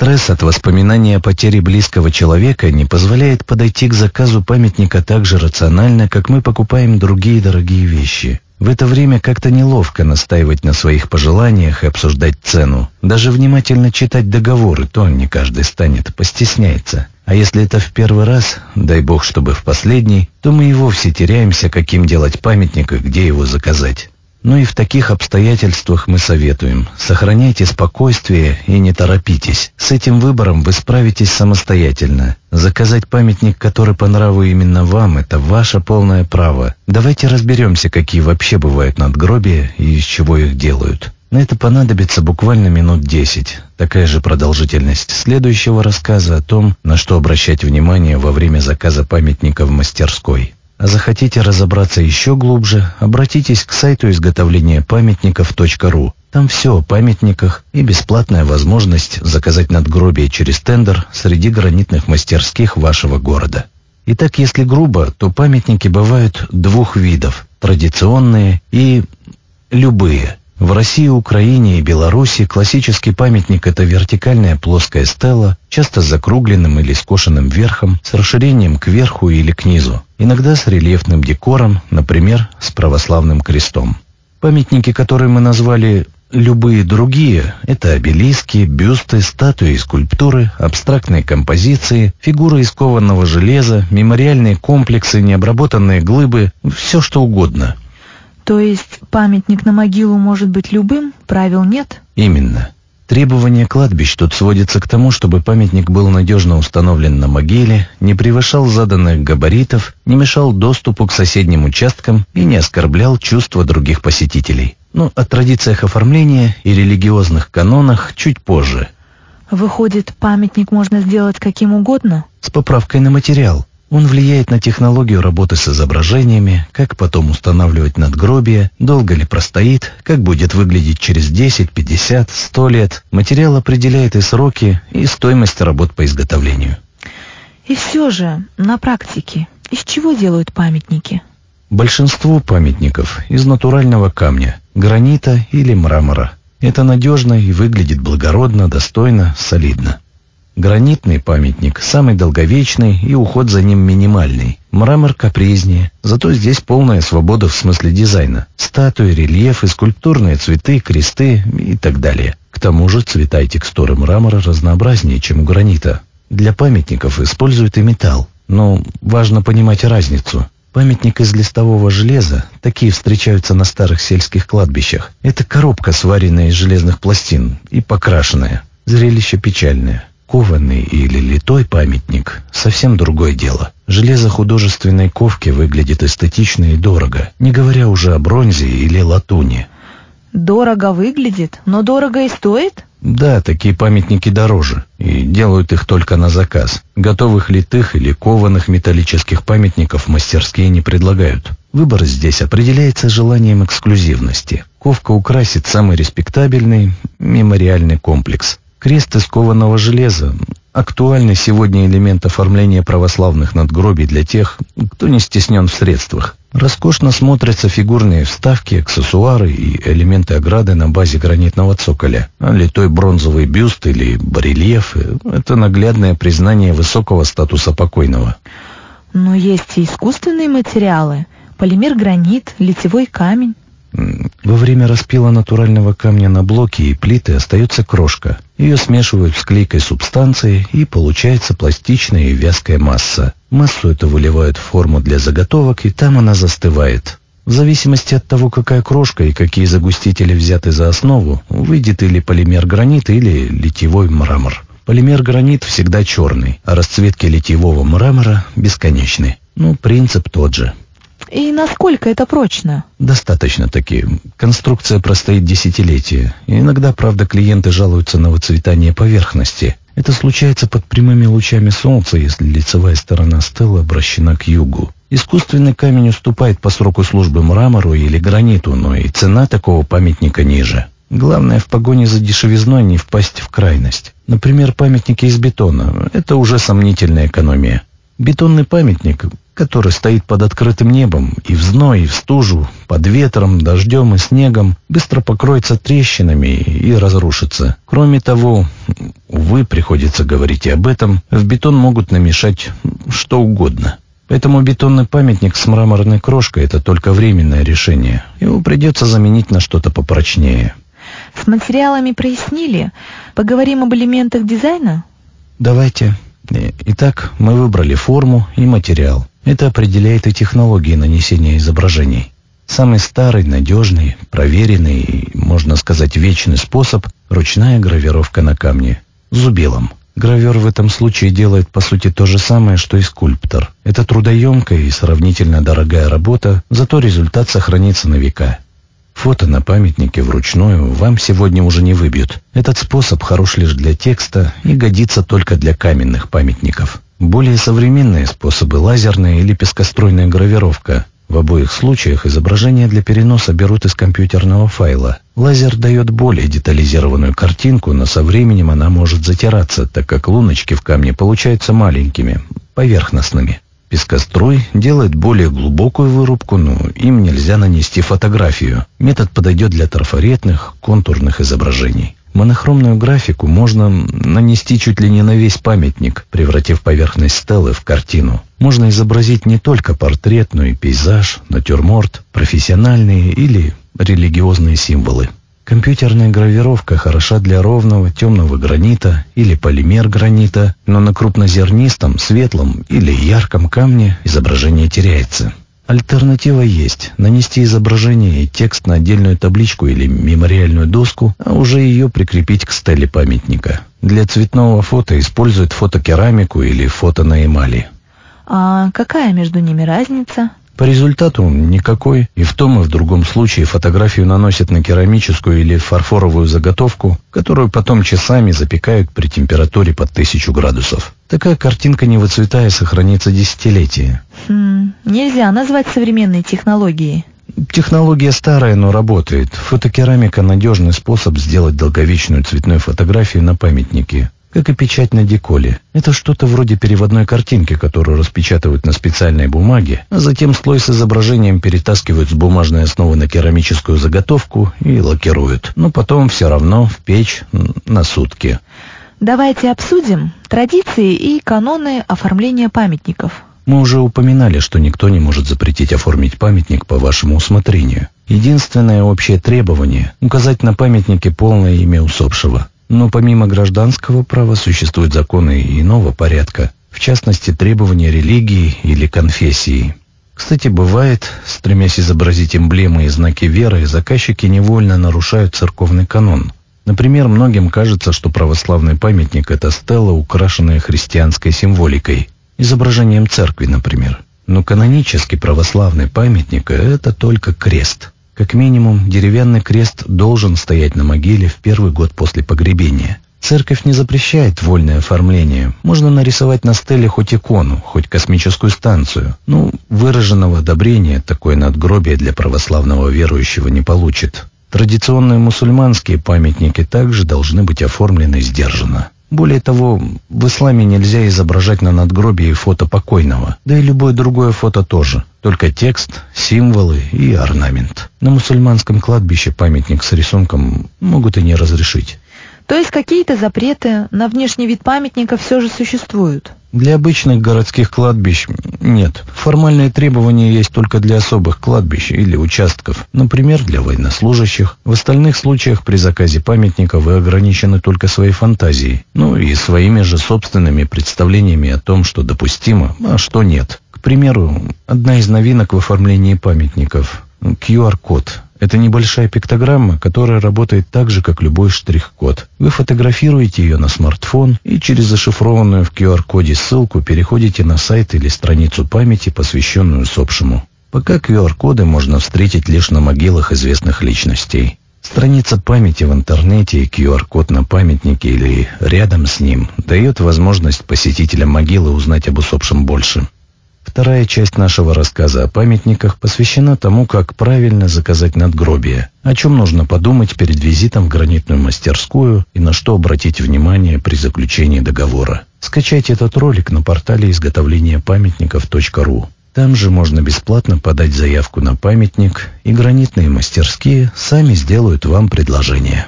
Стресс от воспоминания о потере близкого человека не позволяет подойти к заказу памятника так же рационально, как мы покупаем другие дорогие вещи. В это время как-то неловко настаивать на своих пожеланиях и обсуждать цену. Даже внимательно читать договоры то не каждый станет, постесняется. А если это в первый раз, дай бог, чтобы в последний, то мы и вовсе теряемся, каким делать памятник и где его заказать. Ну и в таких обстоятельствах мы советуем, сохраняйте спокойствие и не торопитесь. С этим выбором вы справитесь самостоятельно. Заказать памятник, который по нраву именно вам, это ваше полное право. Давайте разберемся, какие вообще бывают надгробия и из чего их делают. На это понадобится буквально минут десять. Такая же продолжительность следующего рассказа о том, на что обращать внимание во время заказа памятника в мастерской. А захотите разобраться еще глубже, обратитесь к сайту изготовления памятников.ру. Там все о памятниках и бесплатная возможность заказать надгробие через тендер среди гранитных мастерских вашего города. Итак, если грубо, то памятники бывают двух видов – традиционные и любые – в России, Украине и Беларуси классический памятник – это вертикальная плоская стела, часто с закругленным или скошенным верхом, с расширением к верху или к низу, иногда с рельефным декором, например, с православным крестом. Памятники, которые мы назвали любые другие – это обелиски, бюсты, статуи скульптуры, абстрактные композиции, фигуры из кованого железа, мемориальные комплексы, необработанные глыбы – все что угодно – то есть памятник на могилу может быть любым, правил нет? Именно. Требования кладбищ тут сводятся к тому, чтобы памятник был надежно установлен на могиле, не превышал заданных габаритов, не мешал доступу к соседним участкам и не оскорблял чувства других посетителей. Ну, о традициях оформления и религиозных канонах чуть позже. Выходит, памятник можно сделать каким угодно? С поправкой на материал. Он влияет на технологию работы с изображениями, как потом устанавливать надгробие, долго ли простоит, как будет выглядеть через 10, 50, 100 лет. Материал определяет и сроки, и стоимость работ по изготовлению. И все же, на практике, из чего делают памятники? Большинство памятников из натурального камня, гранита или мрамора. Это надежно и выглядит благородно, достойно, солидно. Гранитный памятник самый долговечный и уход за ним минимальный. Мрамор капризнее, зато здесь полная свобода в смысле дизайна. Статуи, рельефы, скульптурные цветы, кресты и так далее. К тому же цвета и текстуры мрамора разнообразнее, чем у гранита. Для памятников используют и металл, но важно понимать разницу. Памятник из листового железа, такие встречаются на старых сельских кладбищах. Это коробка, сваренная из железных пластин и покрашенная. Зрелище печальное. Кованый или литой памятник – совсем другое дело. Железо художественной ковки выглядит эстетично и дорого, не говоря уже о бронзе или латуни. Дорого выглядит, но дорого и стоит? Да, такие памятники дороже, и делают их только на заказ. Готовых литых или кованых металлических памятников мастерские не предлагают. Выбор здесь определяется желанием эксклюзивности. Ковка украсит самый респектабельный мемориальный комплекс. Крест из кованого железа – актуальный сегодня элемент оформления православных надгробий для тех, кто не стеснен в средствах. Роскошно смотрятся фигурные вставки, аксессуары и элементы ограды на базе гранитного цоколя. А литой бронзовый бюст или барельеф – это наглядное признание высокого статуса покойного. Но есть и искусственные материалы – полимер гранит, литьевой камень. Во время распила натурального камня на блоки и плиты остается крошка. Ее смешивают с клейкой субстанцией и получается пластичная и вязкая масса. Массу эту выливают в форму для заготовок и там она застывает. В зависимости от того, какая крошка и какие загустители взяты за основу, выйдет или полимер гранит, или литьевой мрамор. Полимер гранит всегда черный, а расцветки литьевого мрамора бесконечны. Ну, принцип тот же. И насколько это прочно? Достаточно таки. Конструкция простоит десятилетия. Иногда, правда, клиенты жалуются на выцветание поверхности. Это случается под прямыми лучами солнца, если лицевая сторона стелы обращена к югу. Искусственный камень уступает по сроку службы мрамору или граниту, но и цена такого памятника ниже. Главное в погоне за дешевизной не впасть в крайность. Например, памятники из бетона – это уже сомнительная экономия. Бетонный памятник который стоит под открытым небом и в зной, и в стужу, под ветром, дождем и снегом, быстро покроется трещинами и разрушится. Кроме того, увы, приходится говорить и об этом, в бетон могут намешать что угодно. Поэтому бетонный памятник с мраморной крошкой – это только временное решение. Его придется заменить на что-то попрочнее. С материалами прояснили. Поговорим об элементах дизайна? Давайте. Итак, мы выбрали форму и материал. Это определяет и технологии нанесения изображений. Самый старый, надежный, проверенный и, можно сказать, вечный способ – ручная гравировка на камне. Зубилом. Гравер в этом случае делает по сути то же самое, что и скульптор. Это трудоемкая и сравнительно дорогая работа, зато результат сохранится на века. Фото на памятнике вручную вам сегодня уже не выбьют. Этот способ хорош лишь для текста и годится только для каменных памятников. Более современные способы – лазерная или пескоструйная гравировка. В обоих случаях изображение для переноса берут из компьютерного файла. Лазер дает более детализированную картинку, но со временем она может затираться, так как луночки в камне получаются маленькими, поверхностными. Пескоструй делает более глубокую вырубку, но им нельзя нанести фотографию. Метод подойдет для трафаретных, контурных изображений. Монохромную графику можно нанести чуть ли не на весь памятник, превратив поверхность стелы в картину. Можно изобразить не только портрет, но и пейзаж, натюрморт, профессиональные или религиозные символы. Компьютерная гравировка хороша для ровного темного гранита или полимер гранита, но на крупнозернистом, светлом или ярком камне изображение теряется. Альтернатива есть. Нанести изображение и текст на отдельную табличку или мемориальную доску, а уже ее прикрепить к стеле памятника. Для цветного фото используют фотокерамику или фото на эмали. А какая между ними разница? По результату никакой, и в том и в другом случае фотографию наносят на керамическую или фарфоровую заготовку, которую потом часами запекают при температуре под тысячу градусов. Такая картинка не выцветая сохранится десятилетия. Хм, нельзя назвать современной технологией. Технология старая, но работает. Фотокерамика – надежный способ сделать долговечную цветную фотографию на памятнике как и печать на деколе. Это что-то вроде переводной картинки, которую распечатывают на специальной бумаге, а затем слой с изображением перетаскивают с бумажной основы на керамическую заготовку и лакируют. Но потом все равно в печь на сутки. Давайте обсудим традиции и каноны оформления памятников. Мы уже упоминали, что никто не может запретить оформить памятник по вашему усмотрению. Единственное общее требование – указать на памятнике полное имя усопшего. Но помимо гражданского права существуют законы иного порядка, в частности требования религии или конфессии. Кстати, бывает, стремясь изобразить эмблемы и знаки веры, заказчики невольно нарушают церковный канон. Например, многим кажется, что православный памятник – это стела, украшенная христианской символикой, изображением церкви, например. Но канонический православный памятник – это только крест – как минимум, деревянный крест должен стоять на могиле в первый год после погребения. Церковь не запрещает вольное оформление. Можно нарисовать на стеле хоть икону, хоть космическую станцию. Ну, выраженного одобрения такое надгробие для православного верующего не получит. Традиционные мусульманские памятники также должны быть оформлены сдержанно. Более того, в исламе нельзя изображать на надгробии фото покойного, да и любое другое фото тоже, только текст, символы и орнамент. На мусульманском кладбище памятник с рисунком могут и не разрешить. То есть какие-то запреты на внешний вид памятника все же существуют? Для обычных городских кладбищ нет. Формальные требования есть только для особых кладбищ или участков, например, для военнослужащих. В остальных случаях при заказе памятника вы ограничены только своей фантазией, ну и своими же собственными представлениями о том, что допустимо, а что нет. К примеру, одна из новинок в оформлении памятников – QR-код. Это небольшая пиктограмма, которая работает так же, как любой штрих-код. Вы фотографируете ее на смартфон и через зашифрованную в QR-коде ссылку переходите на сайт или страницу памяти, посвященную усопшему. Пока QR-коды можно встретить лишь на могилах известных личностей. Страница памяти в интернете и QR-код на памятнике или рядом с ним дает возможность посетителям могилы узнать об усопшем больше. Вторая часть нашего рассказа о памятниках посвящена тому, как правильно заказать надгробие, о чем нужно подумать перед визитом в гранитную мастерскую и на что обратить внимание при заключении договора. Скачайте этот ролик на портале изготовления памятников.ру. Там же можно бесплатно подать заявку на памятник, и гранитные мастерские сами сделают вам предложение.